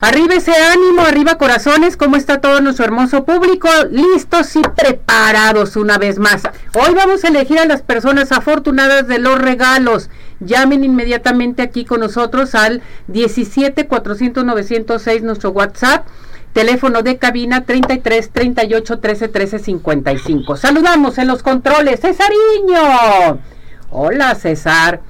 Arriba ese ánimo, arriba corazones, ¿cómo está todo nuestro hermoso público? Listos y preparados una vez más. Hoy vamos a elegir a las personas afortunadas de los regalos. Llamen inmediatamente aquí con nosotros al 17 400 906 nuestro WhatsApp. Teléfono de cabina 33 38 13 13 55. Saludamos en los controles, Cesariño. Hola, César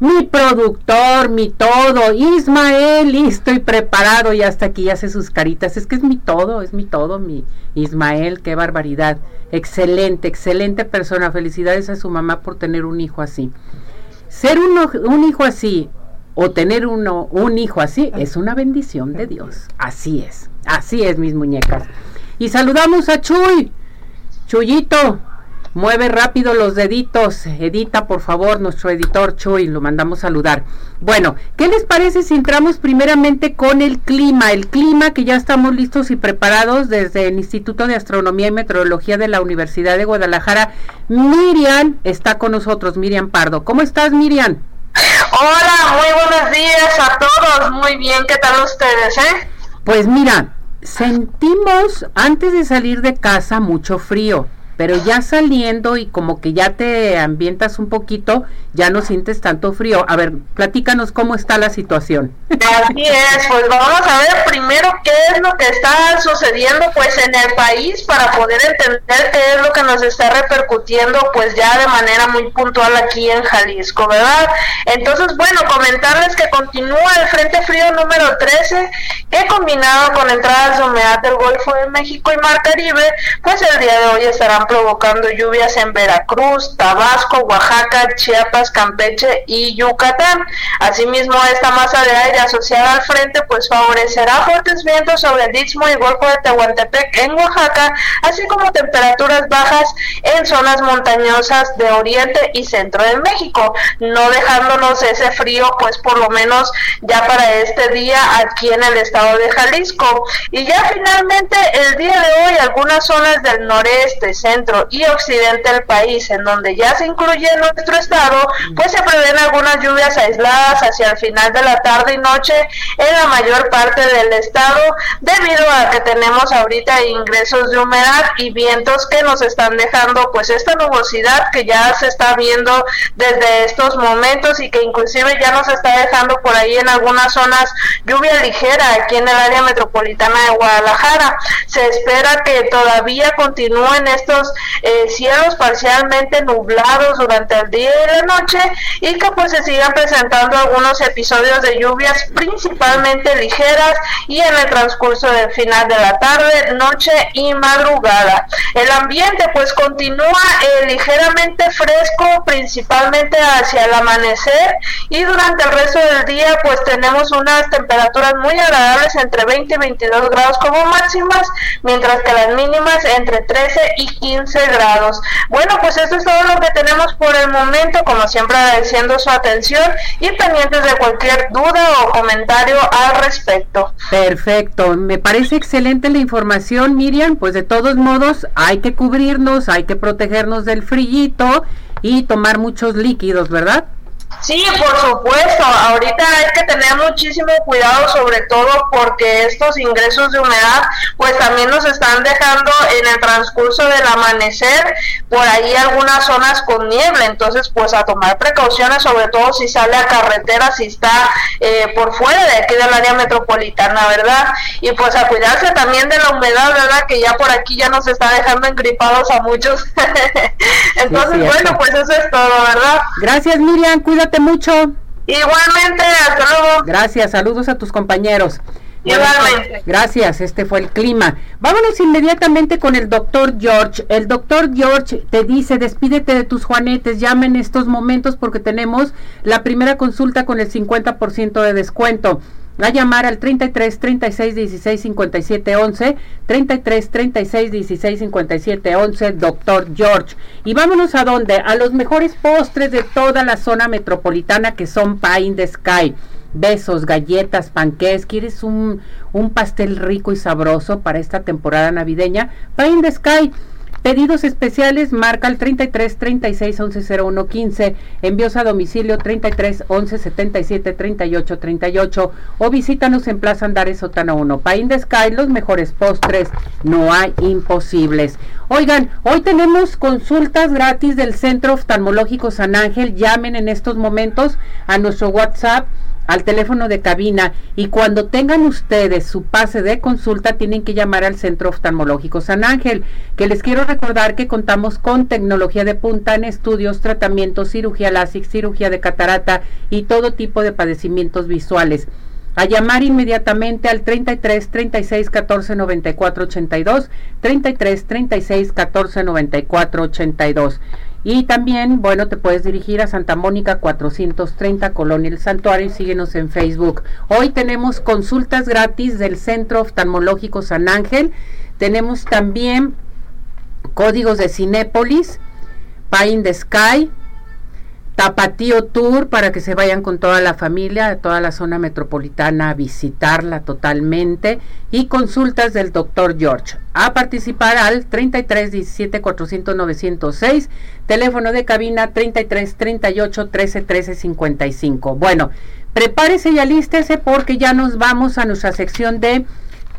mi productor, mi todo, Ismael, listo y preparado y hasta aquí hace sus caritas. Es que es mi todo, es mi todo, mi Ismael, qué barbaridad. Excelente, excelente persona. Felicidades a su mamá por tener un hijo así. Ser un hijo así o tener uno, un hijo así es una bendición de Dios. Así es, así es, mis muñecas. Y saludamos a Chuy. Chuyito, Mueve rápido los deditos. Edita, por favor, nuestro editor Chuy, lo mandamos saludar. Bueno, ¿qué les parece si entramos primeramente con el clima? El clima que ya estamos listos y preparados desde el Instituto de Astronomía y Meteorología de la Universidad de Guadalajara. Miriam está con nosotros, Miriam Pardo. ¿Cómo estás, Miriam? Hola, muy buenos días a todos. Muy bien, ¿qué tal ustedes, eh? Pues mira, sentimos antes de salir de casa mucho frío pero ya saliendo y como que ya te ambientas un poquito, ya no sientes tanto frío. A ver, platícanos cómo está la situación. Así es, pues vamos a ver primero qué es lo que está sucediendo pues en el país para poder entender qué es lo que nos está repercutiendo pues ya de manera muy puntual aquí en Jalisco, ¿verdad? Entonces, bueno, comentarles que continúa el Frente Frío número 13, que combinado con entradas de humedad del Golfo de México y Mar Caribe, pues el día de hoy estarán provocando lluvias en Veracruz, Tabasco, Oaxaca, Chiapas, Campeche y Yucatán. Asimismo, esta masa de aire asociada al frente pues favorecerá fuertes vientos sobre el Istmo y Golfo de Tehuantepec en Oaxaca, así como temperaturas bajas en zonas montañosas de oriente y centro de México, no dejándonos ese frío pues por lo menos ya para este día aquí en el estado de Jalisco. Y ya finalmente el día de hoy algunas zonas del noreste, centro y occidente del país, en donde ya se incluye nuestro estado, pues se prevén algunas lluvias aisladas hacia el final de la tarde y noche en la mayor parte del estado, debido a que tenemos ahorita ingresos de humedad y vientos que nos están dejando pues esta nubosidad que ya se está viendo desde estos momentos y que inclusive ya nos está dejando por ahí en algunas zonas lluvia ligera aquí en el área metropolitana de Guadalajara. Se espera que todavía continúen estos eh, cielos parcialmente nublados durante el día y la noche y que pues se sigan presentando algunos episodios de lluvias principalmente ligeras y en el transcurso del final de la tarde, noche y madrugada. El ambiente pues continúa eh, ligeramente fresco principalmente hacia el amanecer y durante el resto del día pues tenemos unas temperaturas muy agradables entre 20 y 22 grados como máximas, mientras que las mínimas entre 13 y 15 grados. Bueno, pues esto es todo lo que tenemos por el momento, como siempre agradeciendo su atención y pendientes de cualquier duda o comentario al respecto. Perfecto, me parece excelente la información, Miriam, pues de todos modos hay que cubrirnos, hay que protegernos del frillito y tomar muchos líquidos, ¿verdad? Sí, por supuesto. Ahorita hay que tener muchísimo cuidado, sobre todo porque estos ingresos de humedad, pues también nos están dejando en el transcurso del amanecer por ahí algunas zonas con niebla. Entonces, pues a tomar precauciones, sobre todo si sale a carretera, si está eh, por fuera de aquí del área metropolitana, ¿verdad? Y pues a cuidarse también de la humedad, ¿verdad? Que ya por aquí ya nos está dejando engripados a muchos. Entonces, bueno, pues eso es todo, ¿verdad? Gracias, Miriam cuídate mucho. Igualmente, hasta luego. Gracias, saludos a tus compañeros. Igualmente. gracias, este fue el clima. Vámonos inmediatamente con el doctor George. El doctor George te dice, despídete de tus juanetes, llama en estos momentos porque tenemos la primera consulta con el 50% de descuento a llamar al 33 36 16 57 11, 33 36 16 57 11, doctor George. Y vámonos a dónde? A los mejores postres de toda la zona metropolitana que son Pie the Sky. besos, galletas, panqués, quieres un, un pastel rico y sabroso para esta temporada navideña, in the Sky Pedidos especiales, marca el 33 36 11 01 15, envíos a domicilio 33 11 77 38 38 o visítanos en Plaza Andares Sotana 1. Pain de Sky, los mejores postres, no hay imposibles. Oigan, hoy tenemos consultas gratis del Centro Oftalmológico San Ángel. Llamen en estos momentos a nuestro WhatsApp al teléfono de cabina y cuando tengan ustedes su pase de consulta tienen que llamar al Centro Oftalmológico San Ángel, que les quiero recordar que contamos con tecnología de punta en estudios, tratamientos, cirugía láser, cirugía de catarata y todo tipo de padecimientos visuales. A llamar inmediatamente al 33 36 14 94 82, 33 36 14 94 82. Y también, bueno, te puedes dirigir a Santa Mónica 430 Colonia El Santuario y síguenos en Facebook. Hoy tenemos consultas gratis del Centro Oftalmológico San Ángel. Tenemos también códigos de Cinépolis, Pine the Sky, Tapatío Tour para que se vayan con toda la familia de toda la zona metropolitana a visitarla totalmente y consultas del doctor George. A participar al 33 17 400 906, teléfono de cabina 33 38 13 13 55. Bueno, prepárese y alístese porque ya nos vamos a nuestra sección de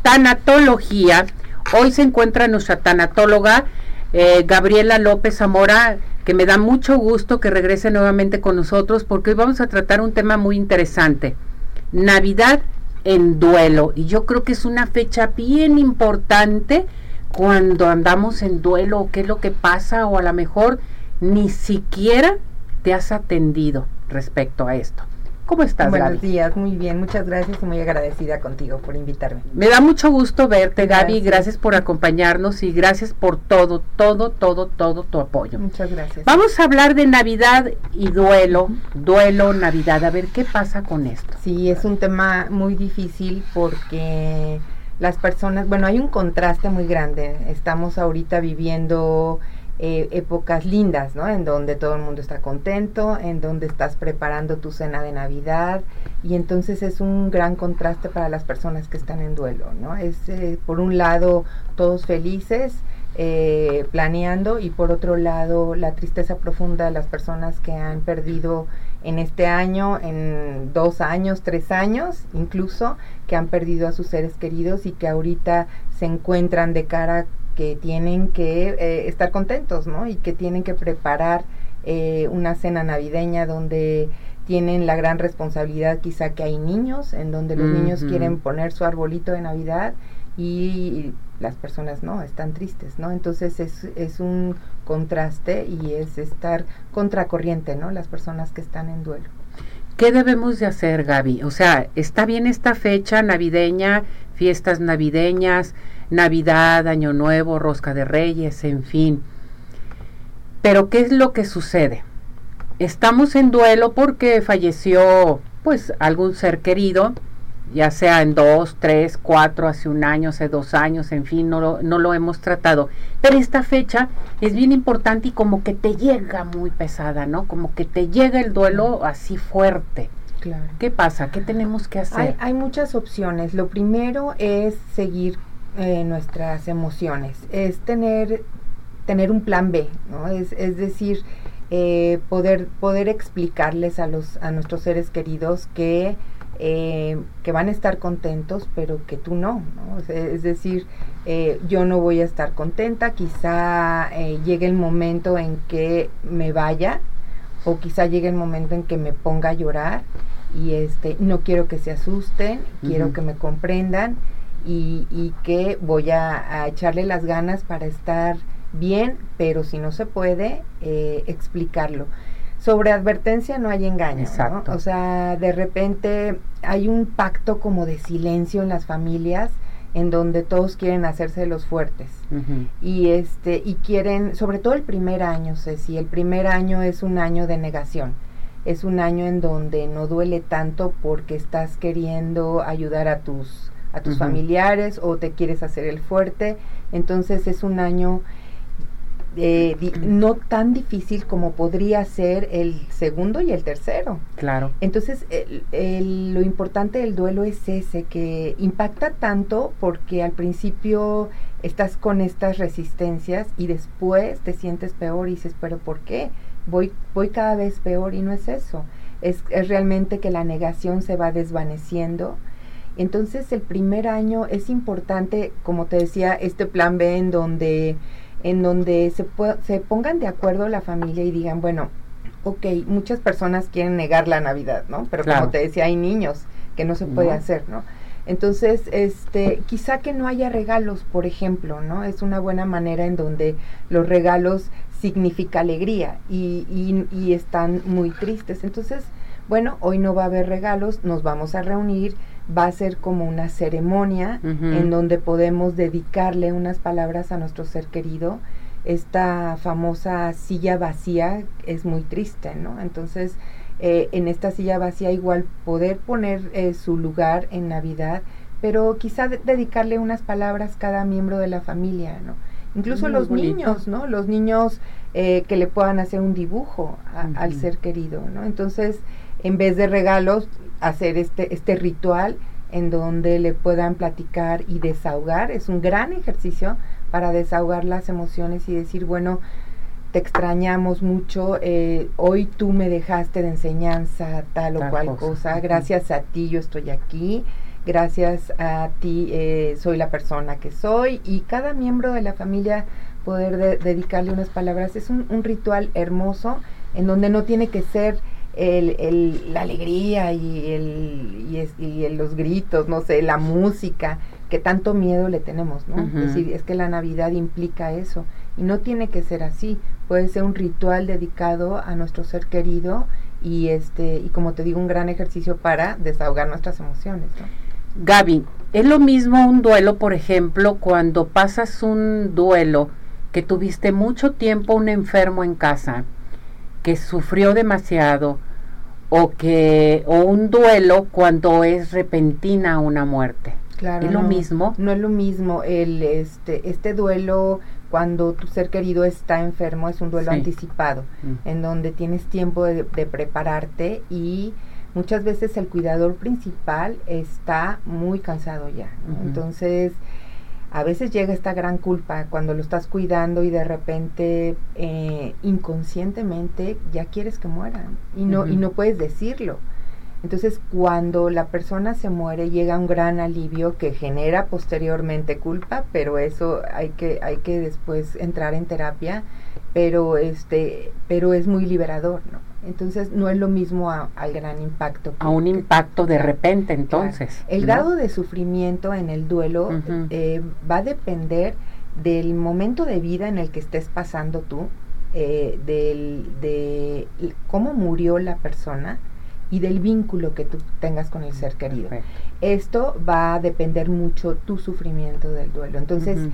tanatología. Hoy se encuentra nuestra tanatóloga eh, Gabriela López Zamora que me da mucho gusto que regrese nuevamente con nosotros porque hoy vamos a tratar un tema muy interesante. Navidad en duelo. Y yo creo que es una fecha bien importante cuando andamos en duelo, qué es lo que pasa, o a lo mejor ni siquiera te has atendido respecto a esto. ¿Cómo estás, Buenos días, muy bien, muchas gracias y muy agradecida contigo por invitarme. Me da mucho gusto verte, Gaby, gracias. por acompañarnos y gracias por todo, todo, todo, todo tu apoyo. Muchas gracias. Vamos a hablar de Navidad y duelo, duelo, Navidad, a ver qué pasa con esto. Sí, es un tema muy difícil porque las personas, bueno, hay un contraste muy grande. Estamos ahorita viviendo eh, épocas lindas, ¿no? En donde todo el mundo está contento, en donde estás preparando tu cena de Navidad y entonces es un gran contraste para las personas que están en duelo, ¿no? Es eh, por un lado todos felices, eh, planeando y por otro lado la tristeza profunda de las personas que han perdido en este año, en dos años, tres años incluso, que han perdido a sus seres queridos y que ahorita se encuentran de cara que tienen que eh, estar contentos, ¿no? Y que tienen que preparar eh, una cena navideña donde tienen la gran responsabilidad quizá que hay niños, en donde los niños quieren poner su arbolito de Navidad y las personas no, están tristes, ¿no? Entonces es, es un contraste y es estar contracorriente, ¿no? Las personas que están en duelo. ¿Qué debemos de hacer, Gaby? O sea, está bien esta fecha navideña, fiestas navideñas, Navidad, Año Nuevo, Rosca de Reyes, en fin. Pero ¿qué es lo que sucede? Estamos en duelo porque falleció pues algún ser querido, ya sea en dos, tres, cuatro, hace un año, hace dos años, en fin, no lo, no lo hemos tratado. Pero esta fecha es bien importante y como que te llega muy pesada, ¿no? Como que te llega el duelo así fuerte. Claro. ¿Qué pasa? ¿Qué tenemos que hacer? Hay, hay muchas opciones. Lo primero es seguir eh, nuestras emociones, es tener, tener un plan B, ¿no? Es, es decir, eh, poder, poder explicarles a, los, a nuestros seres queridos que, eh, que van a estar contentos, pero que tú no, es decir, yo no voy a estar contenta, quizá llegue el momento en que me vaya, o quizá llegue el momento en que me ponga a llorar, y este, no quiero que se asusten, quiero que me comprendan, y, que voy a, echarle las ganas para estar bien, pero si no se puede, eh, explicarlo. Sobre advertencia no hay engaño, O sea, de repente hay un pacto como de silencio en las familias en donde todos quieren hacerse los fuertes. Y este y quieren sobre todo el primer año si el primer año es un año de negación. Es un año en donde no duele tanto porque estás queriendo ayudar a tus a tus familiares o te quieres hacer el fuerte. Entonces es un año eh, no tan difícil como podría ser el segundo y el tercero. Claro. Entonces, lo importante del duelo es ese, que impacta tanto porque al principio estás con estas resistencias y después te sientes peor y dices, pero ¿por qué? Voy, voy cada vez peor y no es eso. Es, es realmente que la negación se va desvaneciendo. Entonces, el primer año es importante, como te decía, este plan B en donde en donde se, se pongan de acuerdo la familia y digan, bueno, ok, muchas personas quieren negar la Navidad, ¿no? Pero como te decía, hay niños que no se puede hacer, ¿no? Entonces, este, quizá que no haya regalos, por ejemplo, ¿no? Es una buena manera en donde los regalos significa alegría y, y, y están muy tristes. Entonces, bueno, hoy no va a haber regalos, nos vamos a reunir, va a ser como una ceremonia en donde podemos dedicarle unas palabras a nuestro ser querido. Esta famosa silla vacía es muy triste, ¿no? Entonces, eh, en esta silla vacía igual poder poner eh, su lugar en Navidad, pero quizá dedicarle unas palabras cada miembro de la familia, ¿no? Incluso los niños, ¿no? Los niños eh, que le puedan hacer un dibujo al ser querido, ¿no? Entonces, en vez de regalos, hacer este, este ritual en donde le puedan platicar y desahogar. Es un gran ejercicio para desahogar las emociones y decir, bueno, te extrañamos mucho, eh, hoy tú me dejaste de enseñanza tal o cual cosa, gracias a ti yo estoy aquí, gracias a ti eh, soy la persona que soy y cada miembro de la familia poder dedicarle unas palabras. Es un, un ritual hermoso en donde no tiene que ser el, el, la alegría y, el, y, los gritos, no sé, la música, que tanto miedo le tenemos, ¿no? es, decir, es que la Navidad implica eso. Y no tiene que ser así. Puede ser un ritual dedicado a nuestro ser querido y, este, y como te digo, un gran ejercicio para desahogar nuestras emociones, ¿no? Gaby, es lo mismo un duelo, por ejemplo, cuando pasas un duelo que tuviste mucho tiempo un enfermo en casa que sufrió demasiado o que o un duelo cuando es repentina una muerte. Claro, es lo mismo. No es lo mismo el este este duelo cuando tu ser querido está enfermo es un duelo anticipado mm. en donde tienes tiempo de, prepararte y muchas veces el cuidador principal está muy cansado ya. Entonces a veces llega esta gran culpa cuando lo estás cuidando y de repente eh, inconscientemente ya quieres que muera y no, y no puedes decirlo. Entonces cuando la persona se muere llega un gran alivio que genera posteriormente culpa, pero eso hay que, hay que después entrar en terapia, pero este, pero es muy liberador, ¿no? Entonces no es lo mismo al gran impacto. a un impacto de repente entonces. El grado de sufrimiento en el duelo eh, va a depender del momento de vida en el que estés pasando tú, eh, del, de cómo murió la persona y del vínculo que tú tengas con el ser querido. Esto va a depender mucho tu sufrimiento del duelo. Entonces,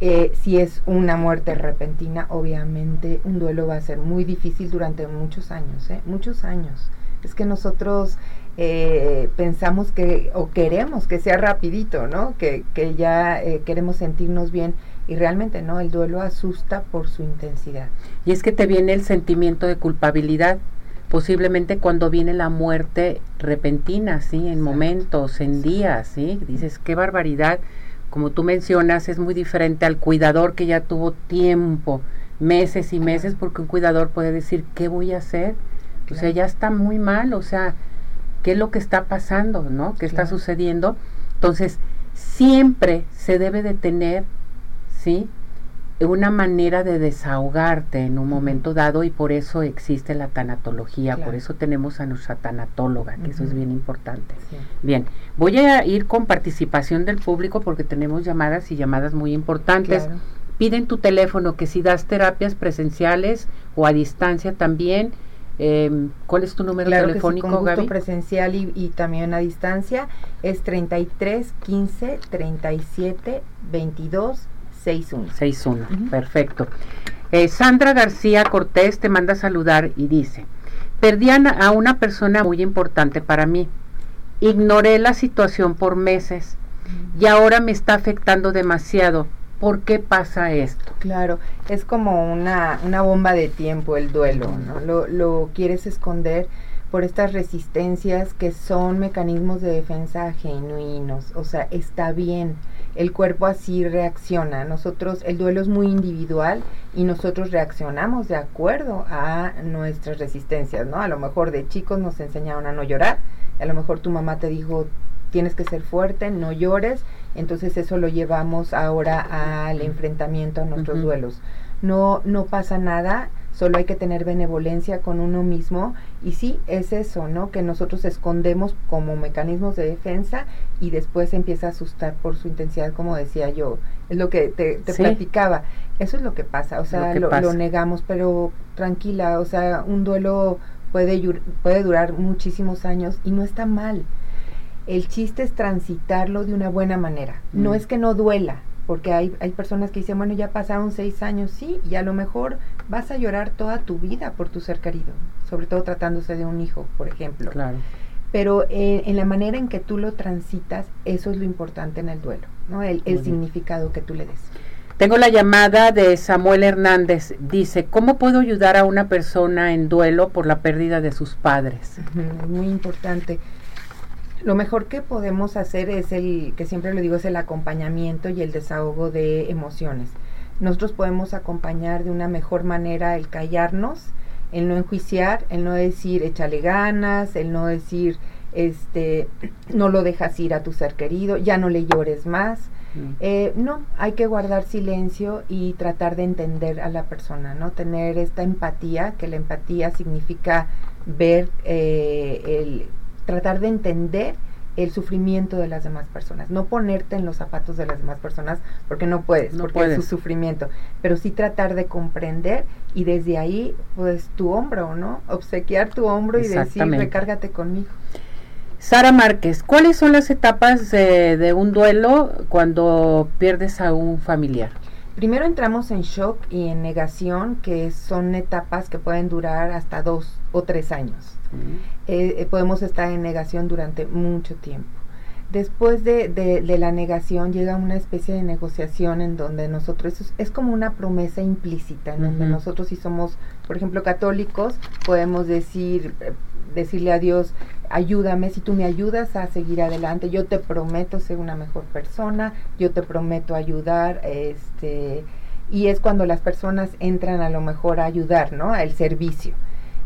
eh, si es una muerte repentina, obviamente un duelo va a ser muy difícil durante muchos años, ¿eh? muchos años. Es que nosotros eh, pensamos que o queremos que sea rapidito, ¿no? Que, que ya eh, queremos sentirnos bien y realmente no, el duelo asusta por su intensidad. Y es que te viene el sentimiento de culpabilidad, posiblemente cuando viene la muerte repentina, ¿sí? En momentos, en días, ¿sí? Dices, qué barbaridad como tú mencionas, es muy diferente al cuidador que ya tuvo tiempo, meses y meses, porque un cuidador puede decir, ¿qué voy a hacer? O sea, ya está muy mal, o sea, ¿qué es lo que está pasando, no? ¿Qué está sucediendo? Entonces, siempre se debe de tener, ¿sí? Una manera de desahogarte en un momento dado y por eso existe la tanatología, por eso tenemos a nuestra tanatóloga, que eso es bien importante. Bien, voy a ir con participación del público porque tenemos llamadas y llamadas muy importantes. Piden tu teléfono que si das terapias presenciales o a distancia también. Eh, ¿Cuál es tu número telefónico, que presencial y, y, también a distancia es 33 15 37 22 61. 61, perfecto. Eh, Sandra García Cortés te manda a saludar y dice, perdí a una persona muy importante para mí. Ignoré la situación por meses y ahora me está afectando demasiado. por qué pasa esto. Claro, es como una, una bomba de tiempo el duelo, ¿no? Lo, lo quieres esconder por estas resistencias que son mecanismos de defensa genuinos, o sea, está bien, el cuerpo así reacciona, nosotros, el duelo es muy individual y nosotros reaccionamos de acuerdo a nuestras resistencias, ¿no? A lo mejor de chicos nos enseñaron a no llorar, a lo mejor tu mamá te dijo, tienes que ser fuerte, no llores, entonces eso lo llevamos ahora al enfrentamiento a nuestros duelos. No, no pasa nada, solo hay que tener benevolencia con uno mismo y sí, es eso, ¿no? Que nosotros escondemos como mecanismos de defensa y después empieza a asustar por su intensidad, como decía yo, es lo que te, te platicaba, eso es lo que pasa, o sea, lo, negamos, pero tranquila, o sea, un duelo puede, puede durar muchísimos años y no está mal. El chiste es transitarlo de una buena manera. No mm. es que no duela, porque hay, hay personas que dicen, bueno, ya pasaron seis años, sí, y a lo mejor vas a llorar toda tu vida por tu ser querido, sobre todo tratándose de un hijo, por ejemplo. Claro. Pero eh, en la manera en que tú lo transitas, eso es lo importante en el duelo, ¿no? El, significado que tú le des. Tengo la llamada de Samuel Hernández. Dice, ¿cómo puedo ayudar a una persona en duelo por la pérdida de sus padres? muy importante. Lo mejor que podemos hacer es el, que siempre le digo, es el acompañamiento y el desahogo de emociones. Nosotros podemos acompañar de una mejor manera el callarnos, el no enjuiciar, el no decir échale ganas, el no decir este no lo dejas ir a tu ser querido, ya no le llores más. Mm. Eh, no, hay que guardar silencio y tratar de entender a la persona, ¿no? Tener esta empatía, que la empatía significa ver eh, el tratar de entender el sufrimiento de las demás personas, no ponerte en los zapatos de las demás personas porque no puedes, no porque puedes. es su sufrimiento, pero sí tratar de comprender y desde ahí, pues tu hombro, ¿no? Obsequiar tu hombro y decir, recárgate conmigo. Sara Márquez, ¿cuáles son las etapas de un duelo cuando pierdes a un familiar? Primero entramos en shock y en negación, que son etapas que pueden durar hasta dos o tres años. Eh, eh, podemos estar en negación durante mucho tiempo. Después de, de, la negación llega una especie de negociación en donde nosotros, es, como una promesa implícita, en donde nosotros si somos, por ejemplo, católicos, podemos decir, decirle a Dios, ayúdame, si tú me ayudas a seguir adelante, yo te prometo ser una mejor persona, yo te prometo ayudar, este, y es cuando las personas entran a lo mejor a ayudar, ¿no? Al servicio.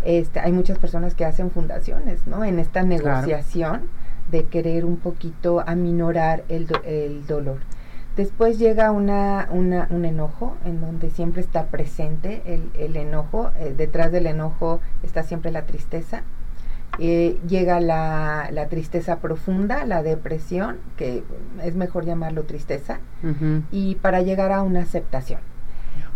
Este, hay muchas personas que hacen fundaciones, ¿no? En esta negociación de querer un poquito aminorar el, el dolor. Después llega una, una, un enojo en donde siempre está presente el, el enojo. Eh, detrás del enojo está siempre la tristeza. Eh, llega la, la, tristeza profunda, la depresión, que es mejor llamarlo tristeza, y para llegar a una aceptación.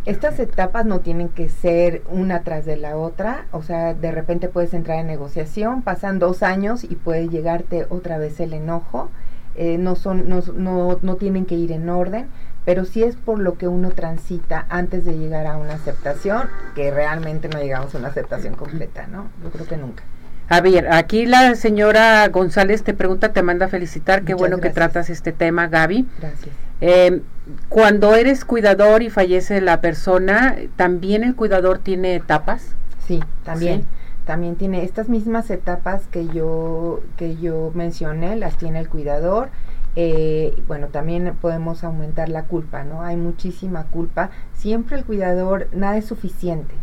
Estas etapas no tienen que ser una tras de la otra, o sea, de repente puedes entrar en negociación, pasan dos años y puede llegarte otra vez el enojo, eh, no, son, no, no, no tienen que ir en orden, pero sí es por lo que uno transita antes de llegar a una aceptación, que realmente no llegamos a una aceptación completa, ¿no? Yo creo que nunca. A ver, aquí la señora González te pregunta, te manda a felicitar, qué bueno que tratas este tema, Gaby. Gracias. Eh, cuando eres cuidador y fallece la persona, ¿también el cuidador tiene etapas? Sí, también. También tiene estas mismas etapas que yo, que yo mencioné, las tiene el cuidador. Eh, bueno, también podemos aumentar la culpa, ¿no? Hay muchísima culpa. Siempre el cuidador, nada es suficiente.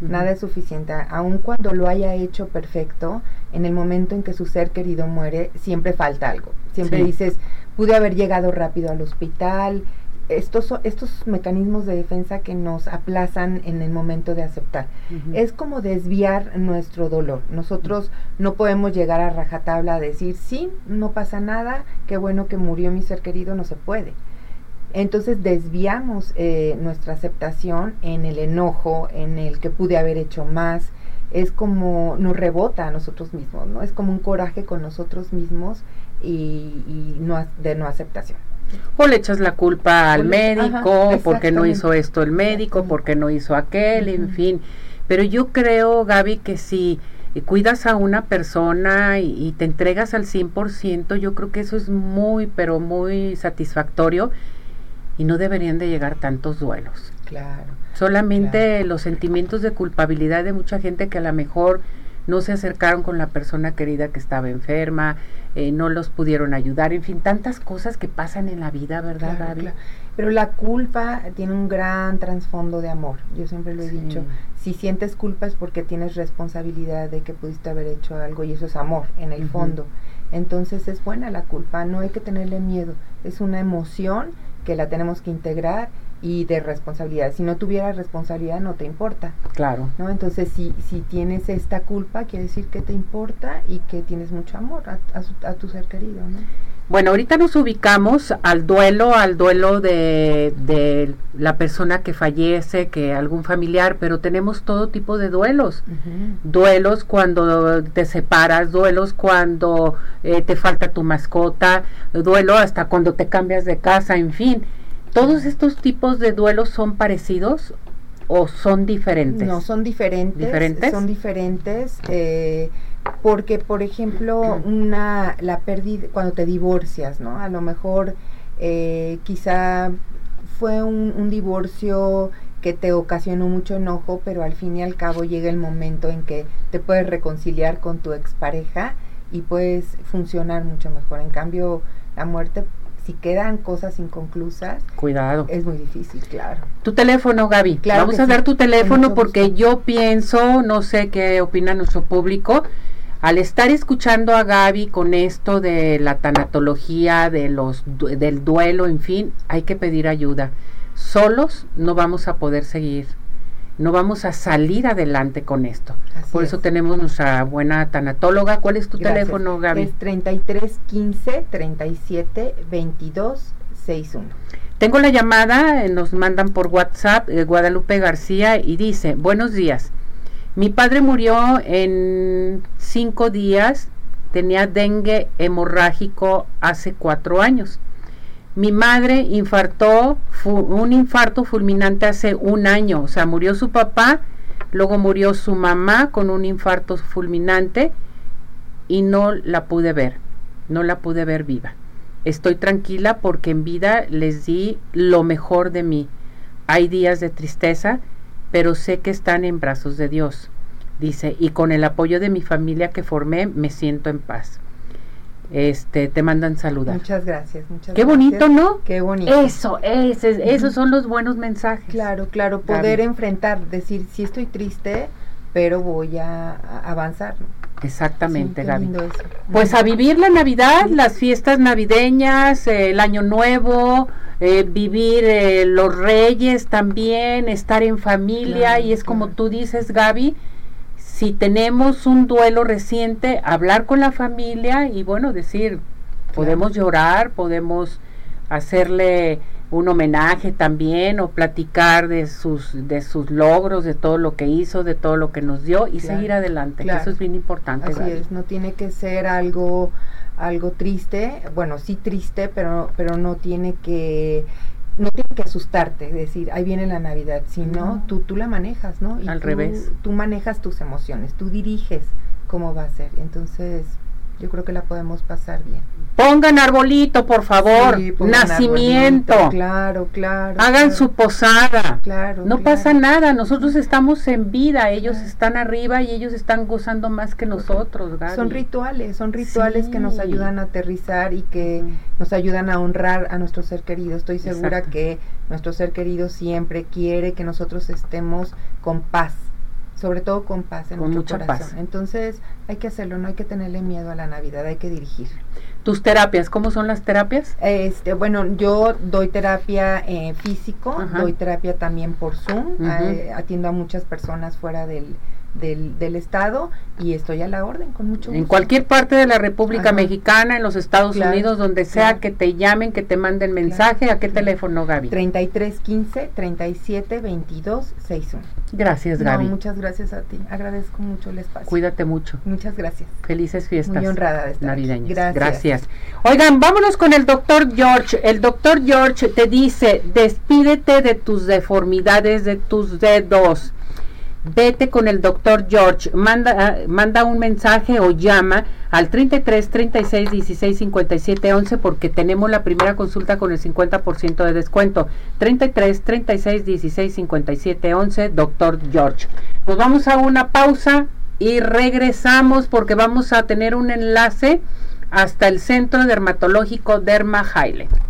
Nada es suficiente. Aun cuando lo haya hecho perfecto, en el momento en que su ser querido muere, siempre falta algo. Siempre dices, pude haber llegado rápido al hospital. Estos, estos mecanismos de defensa que nos aplazan en el momento de aceptar. Es como desviar nuestro dolor. Nosotros no podemos llegar a rajatabla a decir, sí, no pasa nada, qué bueno que murió mi ser querido, no se puede. Entonces desviamos eh, nuestra aceptación en el enojo, en el que pude haber hecho más. Es como nos rebota a nosotros mismos, ¿no? Es como un coraje con nosotros mismos y, no, de no aceptación. O le echas la culpa al médico, porque no hizo esto el médico, porque no hizo aquel, en fin. Pero yo creo, Gaby, que si cuidas a una persona y, y te entregas al 100%, yo creo que eso es muy, pero muy satisfactorio y no deberían de llegar tantos duelos. Claro. Solamente los sentimientos de culpabilidad de mucha gente que a lo mejor no se acercaron con la persona querida que estaba enferma, eh, no los pudieron ayudar, en fin, tantas cosas que pasan en la vida, ¿verdad, Claro, Gaby? claro. Pero la culpa tiene un gran trasfondo de amor. Yo siempre lo he Sí. dicho. Si sientes culpa es porque tienes responsabilidad de que pudiste haber hecho algo y eso es amor en el fondo. Entonces es buena la culpa, no hay que tenerle miedo. Es una emoción que la tenemos que integrar y de responsabilidad. Si no tuviera responsabilidad no te importa, Claro. ¿no? Entonces si, si tienes esta culpa quiere decir que te importa y que tienes mucho amor a, a su- a tu ser querido, ¿no? Bueno, ahorita nos ubicamos al duelo, al duelo de, de la persona que fallece, que algún familiar, pero tenemos todo tipo de duelos. Duelos cuando te separas, duelos cuando eh, te falta tu mascota, duelo hasta cuando te cambias de casa, en fin. ¿Todos estos tipos de duelos son parecidos o son diferentes? No, son diferentes. ¿Diferentes? Son diferentes. eh, porque, por ejemplo, una, la pérdida, cuando te divorcias, ¿no? A lo mejor eh, quizá fue un, un divorcio que te ocasionó mucho enojo, pero al fin y al cabo llega el momento en que te puedes reconciliar con tu expareja y puedes funcionar mucho mejor. En cambio, la muerte, si quedan cosas inconclusas, Cuidado. es muy difícil, claro. Tu teléfono, Gaby. Claro Vamos a sí. dar tu teléfono porque gusto. yo pienso, no sé qué opina nuestro público, al estar escuchando a Gaby con esto de la tanatología, de los del duelo, en fin, hay que pedir ayuda. Solos no vamos a poder seguir. No vamos a salir adelante con esto. Así Por eso es. tenemos nuestra buena tanatóloga. ¿Cuál es tu Gracias. teléfono, Gaby? Es 33 15 37 22 61. Tengo la llamada, eh, nos mandan por WhatsApp, eh, Guadalupe García, y dice, buenos días, mi padre murió en cinco días, tenía dengue hemorrágico hace cuatro años. Mi madre infartó, un infarto fulminante hace un año, o sea, murió su papá, luego murió su mamá con un infarto fulminante y no la pude ver, no la pude ver viva. Estoy tranquila porque en vida les di lo mejor de mí. Hay días de tristeza, pero sé que están en brazos de Dios. Dice, y con el apoyo de mi familia que formé, me siento en paz. Este, te mandan saludar. Muchas gracias, muchas Qué gracias. bonito, ¿no? Qué bonito. Eso, ese, esos son los buenos mensajes. Claro, claro, poder enfrentar, decir, sí estoy triste, pero voy a, a avanzar. Exactamente, Sí, Gaby. Pues a vivir la Navidad, las fiestas navideñas, eh, el Año Nuevo, eh, vivir eh, los Reyes también, estar en familia Claro, y es como tú dices, Gaby, si tenemos un duelo reciente, hablar con la familia y bueno, decir, podemos llorar, podemos hacerle un homenaje también o platicar de sus de sus logros, de todo lo que hizo, de todo lo que nos dio y Claro, seguir adelante, que eso es bien importante. Así es, no tiene que ser algo algo triste, bueno, sí triste, pero pero no tiene que no tiene que asustarte, decir, ahí viene la Navidad, sino No. tú tú la manejas, ¿no? Al tú, revés. Tú manejas tus emociones, tú diriges cómo va a ser. Entonces, yo creo que la podemos pasar bien. Pongan arbolito, por favor. Sí, pongan Nacimiento. arbolito, Claro, claro. Hagan claro, su posada. Claro. No claro. pasa nada, nosotros estamos en vida, ellos Claro. están arriba y ellos están gozando más que nosotros, Gaby. Son rituales, son rituales que nos ayudan a aterrizar y que nos ayudan a honrar a nuestro ser querido. Estoy segura Exacto. que nuestro ser querido siempre quiere que nosotros estemos con paz, sobre todo con paz en Con nuestro mucha corazón. paz. Entonces hay que hacerlo, no hay que tenerle miedo a la Navidad, hay que dirigir. Tus terapias, ¿cómo son las terapias? Este, bueno, yo doy terapia eh, físico, Ajá. doy terapia también por Zoom, eh, atiendo a muchas personas fuera del, del, del estado y estoy a la orden con mucho gusto. En cualquier parte de la República Ajá. Mexicana, en los Estados Claro, Unidos, donde sea claro. que te llamen, que te manden mensaje, ¿a qué teléfono, Gaby? 33 15 37 22 61. Gracias, No, Gaby. muchas gracias a ti. Agradezco mucho el espacio. Cuídate mucho. Muchas gracias. Felices fiestas. Muy honrada de estar navideñas. Gracias. Oigan, vámonos con el doctor George. El doctor George te dice, despídete de tus deformidades, de tus dedos. Vete con el doctor George, manda, ah, manda un mensaje o llama al 33 36 16 57 11 porque tenemos la primera consulta con el 50% de descuento. 33 36 16 57 11, doctor George. Nos vamos a una pausa y regresamos porque vamos a tener un enlace hasta el Centro Dermatológico Derma Highland.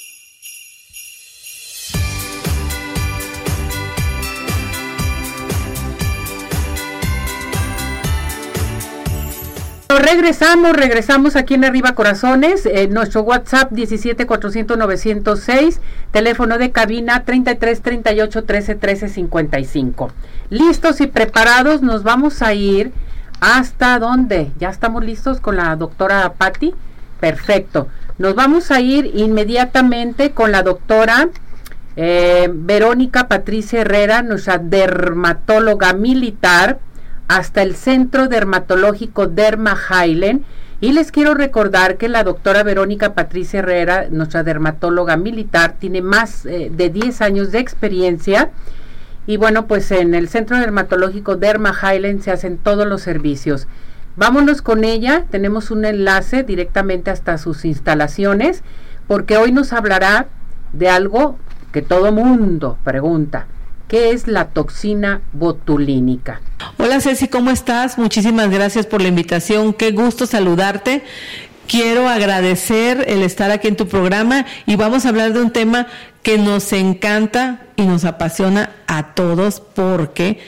Regresamos, regresamos aquí en Arriba Corazones, eh, nuestro WhatsApp 17 400 906, teléfono de cabina 33 38 13 13 55. Listos y preparados, nos vamos a ir hasta dónde? Ya estamos listos con la doctora Patti. Perfecto. Nos vamos a ir inmediatamente con la doctora eh, Verónica Patricia Herrera, nuestra dermatóloga militar hasta el Centro Dermatológico Derma Highland. Y les quiero recordar que la doctora Verónica Patricia Herrera, nuestra dermatóloga militar, tiene más eh, de 10 años de experiencia. Y bueno, pues en el Centro Dermatológico Derma Highland se hacen todos los servicios. Vámonos con ella, tenemos un enlace directamente hasta sus instalaciones, porque hoy nos hablará de algo que todo mundo pregunta. ¿Qué es la toxina botulínica? Hola Ceci, ¿cómo estás? Muchísimas gracias por la invitación. Qué gusto saludarte. Quiero agradecer el estar aquí en tu programa y vamos a hablar de un tema que nos encanta y nos apasiona a todos porque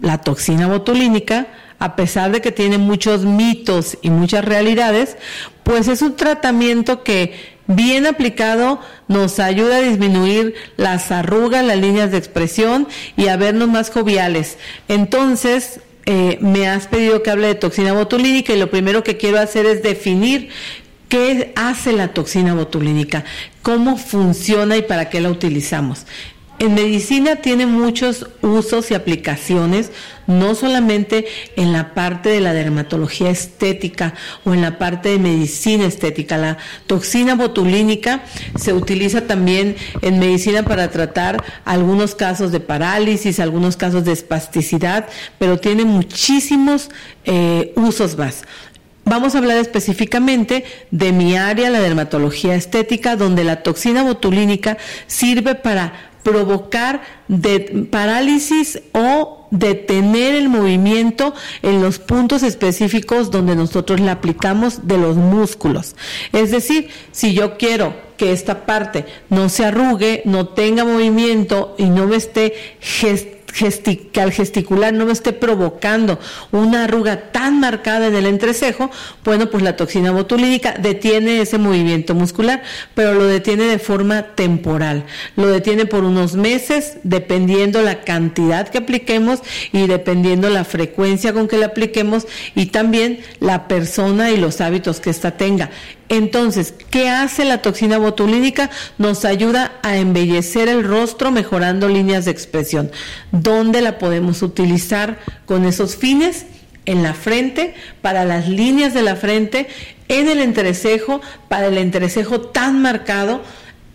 la toxina botulínica, a pesar de que tiene muchos mitos y muchas realidades, pues es un tratamiento que bien aplicado nos ayuda a disminuir las arrugas, las líneas de expresión y a vernos más joviales. Entonces, eh, me has pedido que hable de toxina botulínica y lo primero que quiero hacer es definir qué hace la toxina botulínica, cómo funciona y para qué la utilizamos. En medicina tiene muchos usos y aplicaciones, no solamente en la parte de la dermatología estética o en la parte de medicina estética. La toxina botulínica se utiliza también en medicina para tratar algunos casos de parálisis, algunos casos de espasticidad, pero tiene muchísimos eh, usos más. Vamos a hablar específicamente de mi área, la dermatología estética, donde la toxina botulínica sirve para provocar de parálisis o detener el movimiento en los puntos específicos donde nosotros la aplicamos de los músculos. Es decir, si yo quiero que esta parte no se arrugue, no tenga movimiento y no me esté que al gesticular no me esté provocando una arruga tan marcada en el entrecejo, bueno, pues la toxina botulínica detiene ese movimiento muscular, pero lo detiene de forma temporal. Lo detiene por unos meses, dependiendo la cantidad que apliquemos y dependiendo la frecuencia con que la apliquemos y también la persona y los hábitos que ésta tenga. Entonces, ¿qué hace la toxina botulínica? Nos ayuda a embellecer el rostro mejorando líneas de expresión. ¿Dónde la podemos utilizar con esos fines? en la frente, para las líneas de la frente, en el entrecejo, para el entrecejo tan marcado,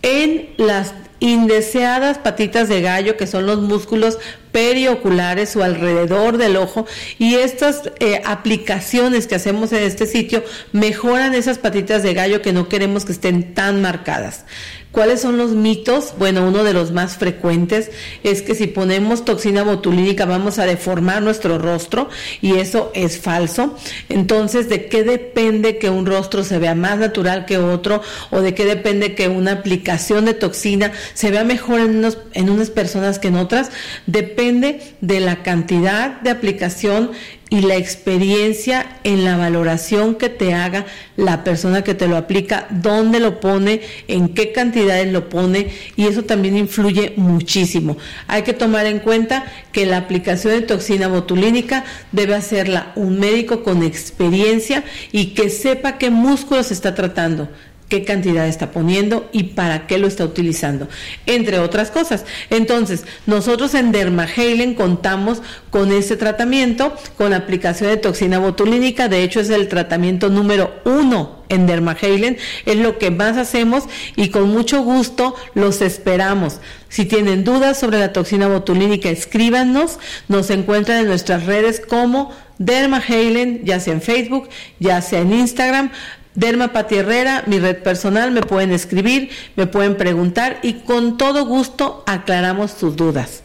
en las indeseadas patitas de gallo, que son los músculos perioculares o alrededor del ojo, y estas eh, aplicaciones que hacemos en este sitio mejoran esas patitas de gallo que no queremos que estén tan marcadas. ¿Cuáles son los mitos? Bueno, uno de los más frecuentes es que si ponemos toxina botulínica vamos a deformar nuestro rostro y eso es falso. Entonces, ¿de qué depende que un rostro se vea más natural que otro o de qué depende que una aplicación de toxina se vea mejor en, en unas personas que en otras? Depende de la cantidad de aplicación y la experiencia en la valoración que te haga la persona que te lo aplica, dónde lo pone, en qué cantidades lo pone y eso también influye muchísimo. Hay que tomar en cuenta que la aplicación de toxina botulínica debe hacerla un médico con experiencia y que sepa qué músculos está tratando qué cantidad está poniendo y para qué lo está utilizando, entre otras cosas. Entonces, nosotros en Dermahalen contamos con este tratamiento, con aplicación de toxina botulínica, de hecho es el tratamiento número uno en Dermahalen, es lo que más hacemos y con mucho gusto los esperamos. Si tienen dudas sobre la toxina botulínica, escríbanos, nos encuentran en nuestras redes como Dermahalen, ya sea en Facebook, ya sea en Instagram, Derma Pati Herrera, mi red personal, me pueden escribir, me pueden preguntar y con todo gusto aclaramos sus dudas.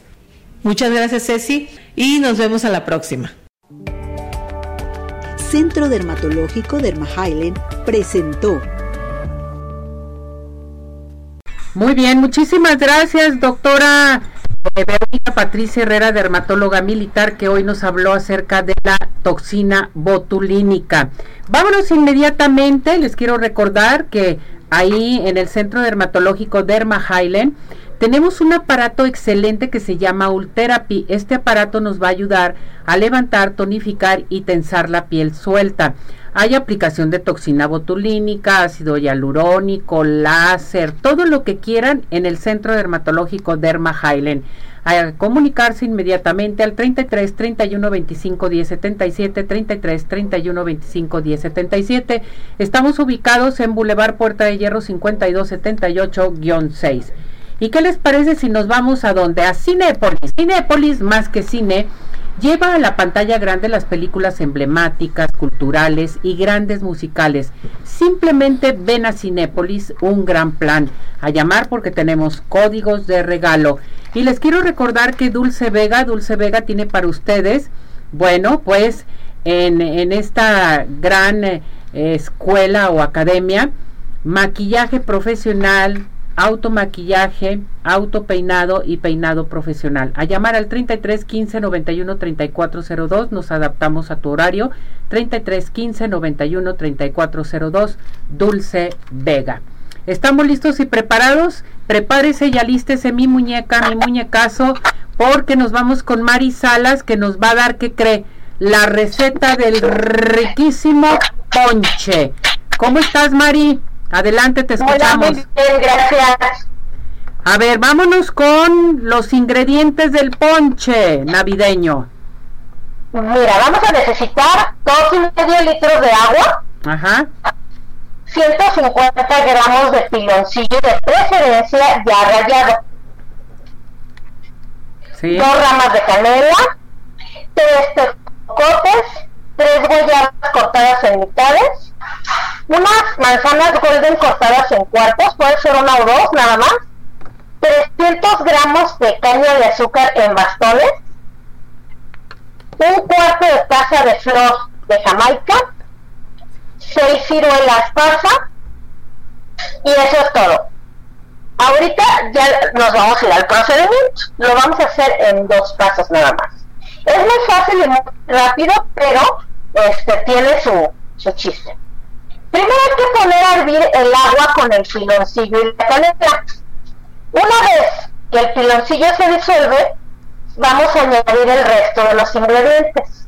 Muchas gracias Ceci y nos vemos a la próxima. Centro Dermatológico Derma presentó. Muy bien, muchísimas gracias doctora Verónica Patricia Herrera, dermatóloga militar, que hoy nos habló acerca de la toxina botulínica. Vámonos inmediatamente, les quiero recordar que ahí en el Centro Dermatológico Derma Highland tenemos un aparato excelente que se llama Ultherapy. Este aparato nos va a ayudar a levantar, tonificar y tensar la piel suelta. Hay aplicación de toxina botulínica, ácido hialurónico, láser, todo lo que quieran en el Centro Dermatológico Derma Highland. A comunicarse inmediatamente al 33 31 25 10 77, 33 31 25 10 77. Estamos ubicados en Boulevard Puerta de Hierro 52 78-6. ¿Y qué les parece si nos vamos a dónde? A Cinépolis. Cinépolis, más que cine, lleva a la pantalla grande las películas emblemáticas, culturales y grandes musicales. Simplemente ven a Cinépolis, un gran plan. A llamar porque tenemos códigos de regalo. Y les quiero recordar que Dulce Vega, Dulce Vega tiene para ustedes, bueno, pues en, en esta gran eh, escuela o academia, maquillaje profesional, automaquillaje, autopeinado y peinado profesional. A llamar al 33 15 91 34 02, nos adaptamos a tu horario. 33 15 91 34 02, Dulce Vega. ¿Estamos listos y preparados? Prepárese y alístese mi muñeca, mi muñecazo, porque nos vamos con Mari Salas que nos va a dar, ¿qué cree? La receta del riquísimo ponche. ¿Cómo estás, Mari? Adelante, te escuchamos. Hola, bien, gracias. A ver, vámonos con los ingredientes del ponche navideño. Mira, vamos a necesitar dos y medio litros de agua. Ajá. 150 gramos de piloncillo de preferencia ya rallado. Sí. Dos ramas de canela. Tres tejocotes. Tres guayabas cortadas en mitades unas manzanas golden cortadas en cuartos, puede ser una o dos nada más, 300 gramos de caña de azúcar en bastones, un cuarto de taza de flor de Jamaica, seis ciruelas pasa y eso es todo. Ahorita ya nos vamos a ir al procedimiento, lo vamos a hacer en dos pasos nada más. Es muy fácil y muy rápido, pero este tiene su, su chiste. Primero hay que poner a hervir el agua con el piloncillo y la canela. Una vez que el piloncillo se disuelve, vamos a añadir el resto de los ingredientes.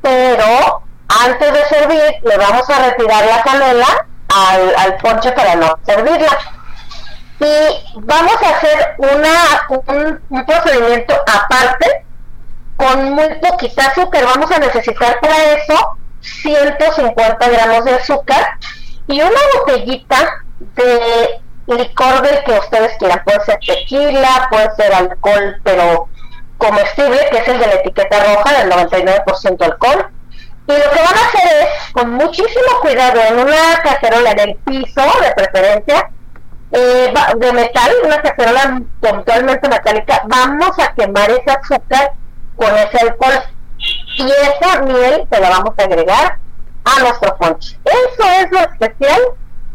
Pero antes de servir, le vamos a retirar la canela al, ponche para no servirla. Y vamos a hacer un, un procedimiento aparte con muy poquita azúcar. Vamos a necesitar para eso 150 gramos de azúcar y una botellita de licor del que ustedes quieran. Puede ser tequila, puede ser alcohol, pero comestible, que es el de la etiqueta roja del 99% alcohol. Y lo que van a hacer es, con muchísimo cuidado, en una cacerola en el piso, de preferencia, eh, de metal, una cacerola totalmente metálica, vamos a quemar ese azúcar con ese alcohol. Y esa miel se la vamos a agregar a nuestro ponche. Eso es lo especial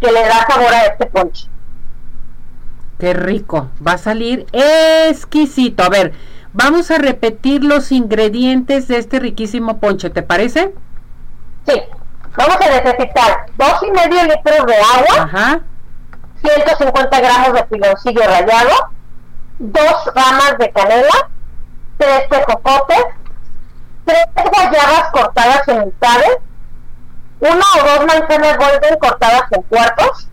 que le da sabor a este ponche. Qué rico, va a salir exquisito. A ver, vamos a repetir los ingredientes de este riquísimo ponche, ¿te parece? Sí, vamos a necesitar dos y medio litros de agua, Ajá. 150 gramos de piloncillo rallado, dos ramas de canela, tres tejocotes, tres guayabas cortadas en mitades, una o dos manzanas golden cortadas en cuartos,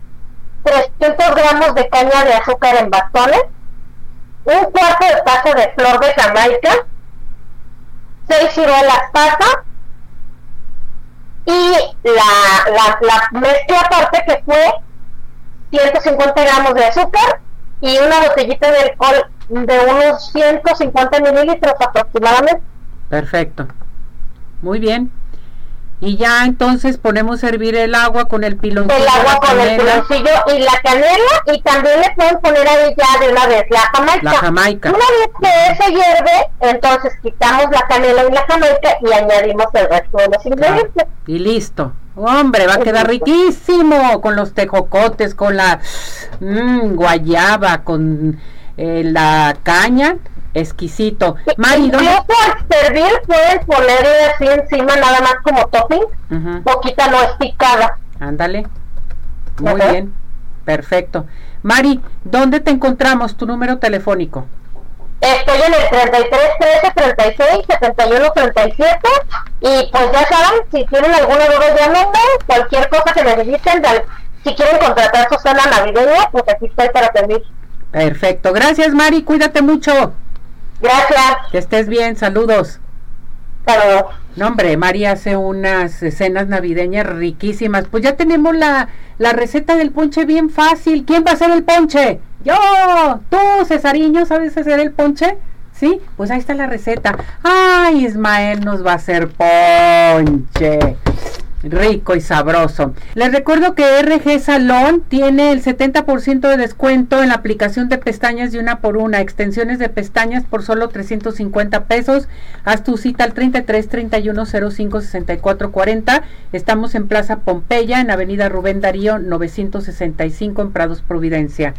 300 gramos de caña de azúcar en bastones, un cuarto de taza de flor de Jamaica, seis ciruelas pasas y la, la, la mezcla aparte que fue 150 gramos de azúcar y una botellita de alcohol de unos 150 mililitros aproximadamente. Perfecto. Muy bien. Y ya entonces ponemos a hervir el agua con el piloncillo. El agua con el piloncillo y la canela y también le pueden poner ahí ya de una vez la jamaica. La jamaica. Una vez que eso hierve, entonces quitamos la canela y la jamaica y añadimos el resto de los ingredientes. Y listo. Hombre, va a quedar riquísimo con los tejocotes, con la mmm, guayaba, con eh, la caña exquisito. Mari, Incluso al servir puedes ponerle así encima nada más como topping, poquita no es picada. Ándale. Muy bien. Perfecto. Mari, ¿dónde te encontramos? Tu número telefónico. Estoy en el 33 13 36 71 37 y pues ya saben, si tienen alguna duda llámenme, cualquier cosa que necesiten, si quieren contratar su cena navideña, pues aquí estoy para servir. Perfecto, gracias Mari, cuídate mucho. Gracias. Que estés bien, saludos. Saludos. No, hombre, María hace unas escenas navideñas riquísimas. Pues ya tenemos la, la receta del ponche bien fácil. ¿Quién va a hacer el ponche? Yo, tú, Cesariño, ¿sabes hacer el ponche? ¿Sí? Pues ahí está la receta. Ay, Ismael nos va a hacer ponche rico y sabroso. Les recuerdo que RG Salón tiene el 70% de descuento en la aplicación de pestañas de una por una, extensiones de pestañas por solo 350 pesos. Haz tu cita al 33 31 05 64 40. Estamos en Plaza Pompeya, en Avenida Rubén Darío 965 en Prados Providencia.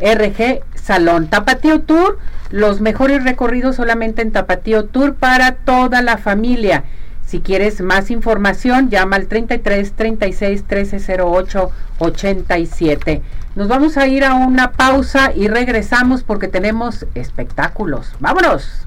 RG Salón. Tapatío Tour, los mejores recorridos solamente en Tapatío Tour para toda la familia. Si quieres más información, llama al 33 36 13 08 87. Nos vamos a ir a una pausa y regresamos porque tenemos espectáculos. ¡Vámonos!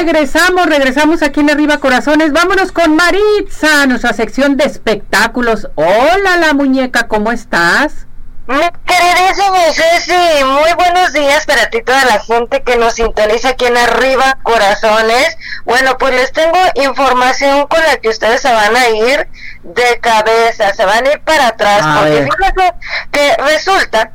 Regresamos, regresamos aquí en Arriba Corazones. Vámonos con Maritza, nuestra sección de espectáculos. Hola, la muñeca, ¿cómo estás? Queridísimo Ceci, muy buenos días para ti toda la gente que nos sintoniza aquí en Arriba Corazones. Bueno, pues les tengo información con la que ustedes se van a ir de cabeza, se van a ir para atrás, porque fíjense que resulta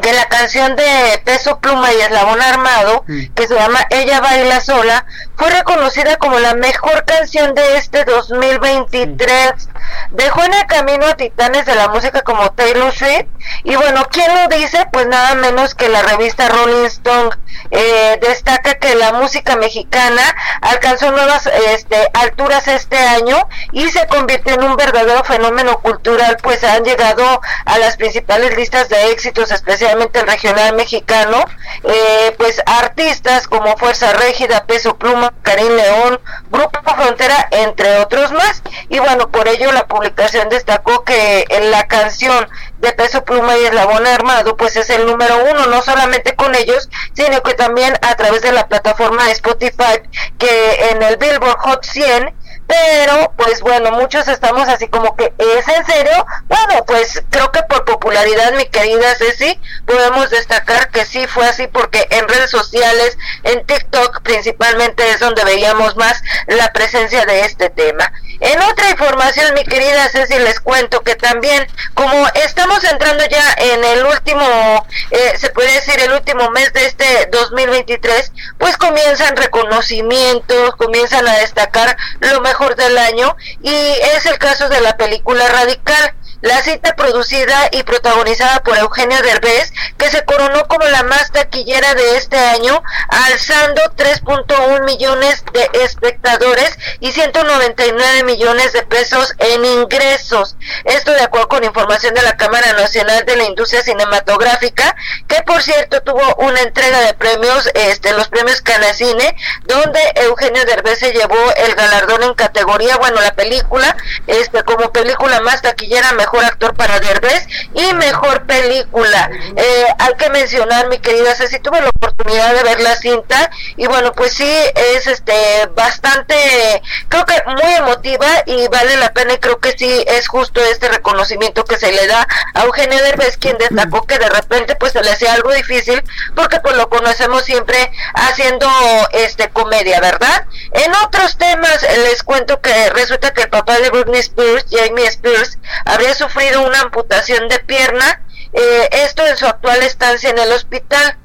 que la canción de Peso Pluma y Eslabón Armado, mm. que se llama Ella Baila Sola, fue reconocida como la mejor canción de este 2023. Dejó en el camino a titanes de la música como Taylor Swift. Y bueno, ¿quién lo dice? Pues nada menos que la revista Rolling Stone. Eh, destaca que la música mexicana alcanzó nuevas este, alturas este año y se convirtió en un verdadero fenómeno cultural, pues han llegado a las principales listas de éxitos, especialmente el regional mexicano, eh, pues artistas como Fuerza Régida, Peso Pluma, Karim León, Grupo Frontera, entre otros más. Y bueno, por ello la publicación destacó que en la canción de Peso Pluma y Eslabón Armado, pues es el número uno, no solamente con ellos, sino que también a través de la plataforma Spotify, que en el Billboard Hot 100 pero pues bueno, muchos estamos así como que, ¿es en serio? Bueno, pues creo que por popularidad, mi querida Ceci, podemos destacar que sí fue así porque en redes sociales, en TikTok principalmente es donde veíamos más la presencia de este tema. En otra información, mi querida Ceci, les cuento que también, como estamos entrando ya en el último, eh, se puede decir el último mes de este 2023, pues comienzan reconocimientos, comienzan a destacar lo mejor del año y es el caso de la película Radical. La cita producida y protagonizada por Eugenio Derbez, que se coronó como la más taquillera de este año, alzando 3.1 millones de espectadores y 199 millones de pesos en ingresos. Esto de acuerdo con información de la Cámara Nacional de la Industria Cinematográfica, que por cierto tuvo una entrega de premios, este, los premios Canacine, donde Eugenio Derbez se llevó el galardón en categoría, bueno, la película, este, como película más taquillera, mejor mejor actor para Derbez y mejor película. Eh, hay que mencionar, mi querida Ceci, tuve la oportunidad de ver la cinta y bueno, pues sí, es este bastante, creo que muy emotiva y vale la pena y creo que sí es justo este reconocimiento que se le da a Eugenio Derbez, quien destacó que de repente pues se le hacía algo difícil porque pues lo conocemos siempre haciendo este comedia, ¿verdad? En otros temas les cuento que resulta que el papá de Britney Spears, Jamie Spears, habría sufrido una amputación de pierna, eh, esto en su actual estancia en el hospital.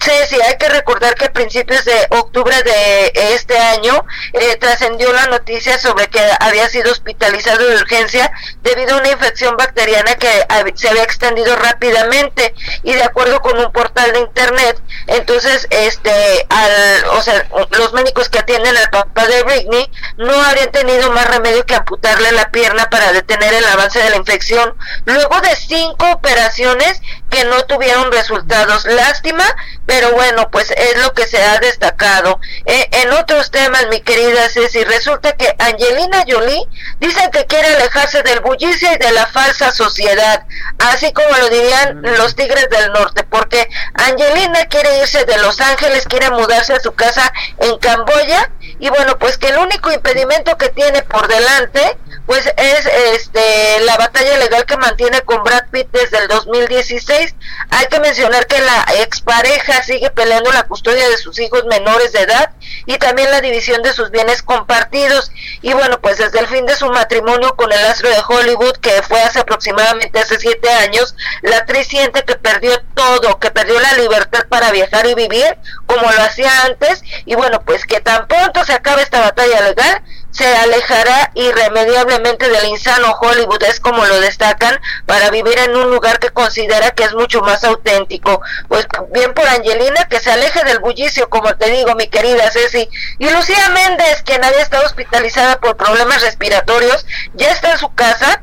Sí, sí, hay que recordar que a principios de octubre de este año eh, trascendió la noticia sobre que había sido hospitalizado de urgencia debido a una infección bacteriana que se había extendido rápidamente. Y de acuerdo con un portal de internet, entonces, este, al, o sea, los médicos que atienden al papá de Britney no habrían tenido más remedio que amputarle la pierna para detener el avance de la infección. Luego de cinco operaciones que no tuvieron resultados. Lástima pero bueno, pues es lo que se ha destacado. Eh, en otros temas, mi querida Ceci, resulta que Angelina Jolie dice que quiere alejarse del bullicio y de la falsa sociedad, así como lo dirían los Tigres del Norte, porque Angelina quiere irse de Los Ángeles, quiere mudarse a su casa en Camboya, y bueno, pues que el único impedimento que tiene por delante pues es este la batalla legal que mantiene con Brad Pitt desde el 2016. Hay que mencionar que la expareja sigue peleando la custodia de sus hijos menores de edad y también la división de sus bienes compartidos. Y bueno, pues desde el fin de su matrimonio con el astro de Hollywood, que fue hace aproximadamente hace siete años, la actriz siente que perdió todo, que perdió la libertad para viajar y vivir como lo hacía antes. Y bueno, pues que tan pronto se acabe esta batalla legal, se alejará irremediablemente del insano Hollywood, es como lo destacan, para vivir en un lugar que considera que es mucho más auténtico. Pues bien por Angelina, que se aleje del bullicio, como te digo, mi querida Ceci. Y Lucía Méndez, quien había estado hospitalizada por problemas respiratorios, ya está en su casa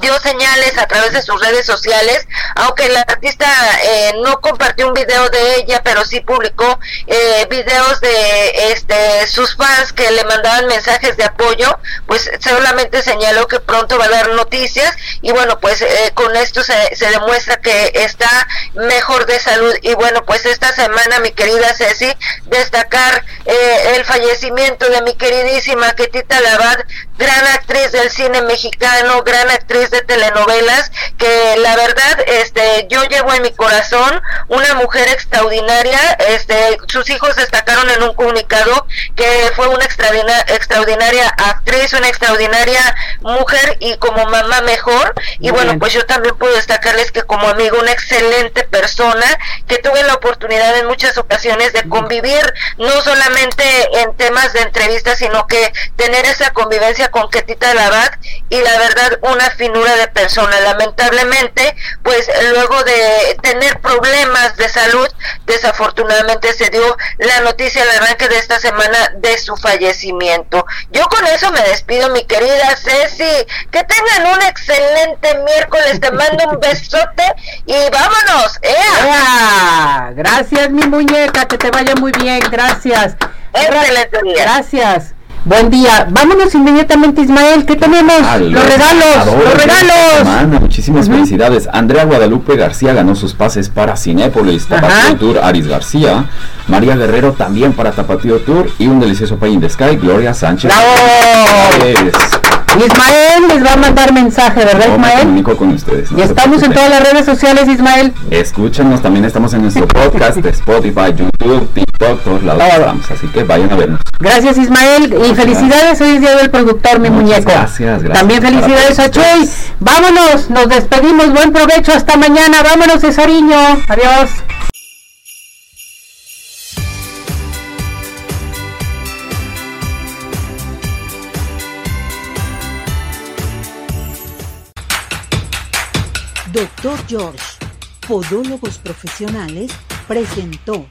dio señales a través de sus redes sociales, aunque el artista eh, no compartió un video de ella, pero sí publicó eh, videos de este sus fans que le mandaban mensajes de apoyo, pues solamente señaló que pronto va a dar noticias y bueno, pues eh, con esto se, se demuestra que está mejor de salud. Y bueno, pues esta semana mi querida Ceci, destacar eh, el fallecimiento de mi queridísima Ketita Labad, gran actriz del cine mexicano, gran actriz de telenovelas, que la verdad, este, yo llevo en mi corazón una mujer extraordinaria, este, sus hijos destacaron en un comunicado que fue una extraordinaria, extraordinaria actriz, una extraordinaria mujer y como mamá mejor, y bueno, pues yo también puedo destacarles que como amigo, una excelente persona, que tuve la oportunidad en muchas ocasiones de convivir, no solamente en temas de entrevistas, sino que tener esa convivencia con Ketita Labat y la verdad una finura de persona. Lamentablemente, pues luego de tener problemas de salud, desafortunadamente se dio la noticia al arranque de esta semana de su fallecimiento. Yo con eso me despido, mi querida Ceci. Que tengan un excelente miércoles. Te mando un besote y vámonos. ¡Ea! Gracias, mi muñeca. Que te vaya muy bien. Gracias. Excelente día. Gracias. Buen día. Vámonos inmediatamente, Ismael. ¿Qué tenemos? Los regalos. Los regalos. Muchísimas felicidades. Andrea Guadalupe García ganó sus pases para Cinépolis. Tapatío Tour, Aris García. María Guerrero también para Tapatío Tour. Y un delicioso Pay in the Sky, Gloria Sánchez. Ismael les va a mandar mensaje, ¿verdad, me Ismael? comunico con ustedes. no Y estamos en todas las redes sociales, Ismael. Escúchanos, también estamos en nuestro podcast de Spotify, YouTube, TikTok, todos lados Todo. estamos, así que vayan a vernos. Gracias, Ismael. Y Gracias. felicidades, hoy es día del productor, mi Muchas muñeco. gracias, gracias. También felicidades a Chuy. Vámonos, nos despedimos. Buen provecho, hasta mañana. Vámonos, Cesariño. Adiós. Doctor George, Podólogos Profesionales, presentó